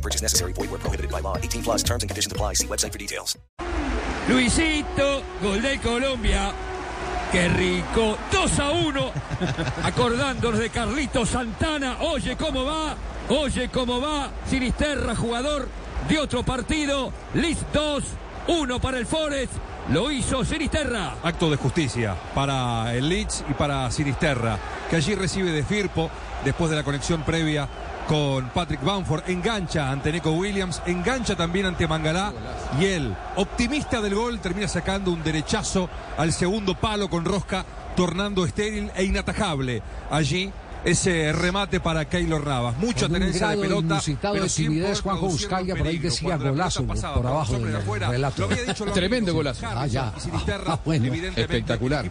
No purchase necessary. Void where prohibited by law. 18 plus terms and conditions apply. See website for details. Luisito, gol de Colombia. Qué rico. 2 a 1. Acordándonos de Carlito Santana. Oye cómo va. Oye cómo va. Sinisterra, jugador de otro partido. List 2. 1 para el Forest. Lo hizo Sinisterra. Acto de justicia para el Leeds y para Sinisterra, que allí recibe de Firpo después de la conexión previa con Patrick Bamford. Engancha ante Neco Williams, engancha también ante Mangalá y él, optimista del gol, termina sacando un derechazo al segundo palo con rosca, tornando estéril e inatajable allí. Ese remate para Keylor Navas. Mucha tenencia de pelota. pero timidez, Juanjo Buscaglia, por ahí decía golazo pasaba por abajo del de relato. lo había dicho los Tremendo golazo. Ah, ya. Ah, bueno. Espectacular.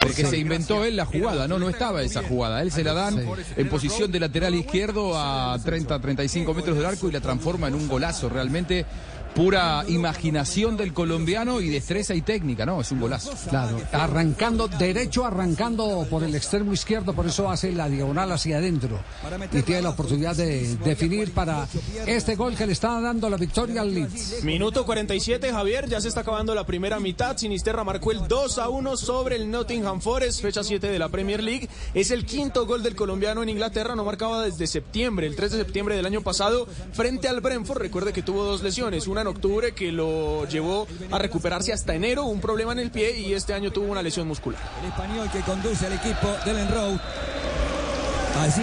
Porque se inventó él la jugada, no, no estaba esa jugada. Él se la dan en posición de lateral izquierdo a 30, 35 metros del arco y la transforma en un golazo. Realmente pura imaginación del colombiano y destreza y técnica, ¿no? Es un golazo. Claro, arrancando, derecho arrancando por el extremo izquierdo, por eso hace la diagonal hacia adentro. Y tiene la oportunidad de definir para este gol que le está dando la victoria al Leeds. Minuto 47, Javier, ya se está acabando la primera mitad. Sinisterra marcó el 2 a 1 sobre el Nottingham Forest, fecha 7 de la Premier League. Es el quinto gol del colombiano en Inglaterra, no marcaba desde septiembre, el 3 de septiembre del año pasado, frente al Brentford. Recuerde que tuvo dos lesiones, una en octubre que lo llevó a recuperarse hasta enero, un problema en el pie, y este año tuvo una lesión muscular. El español que conduce al equipo del. Allí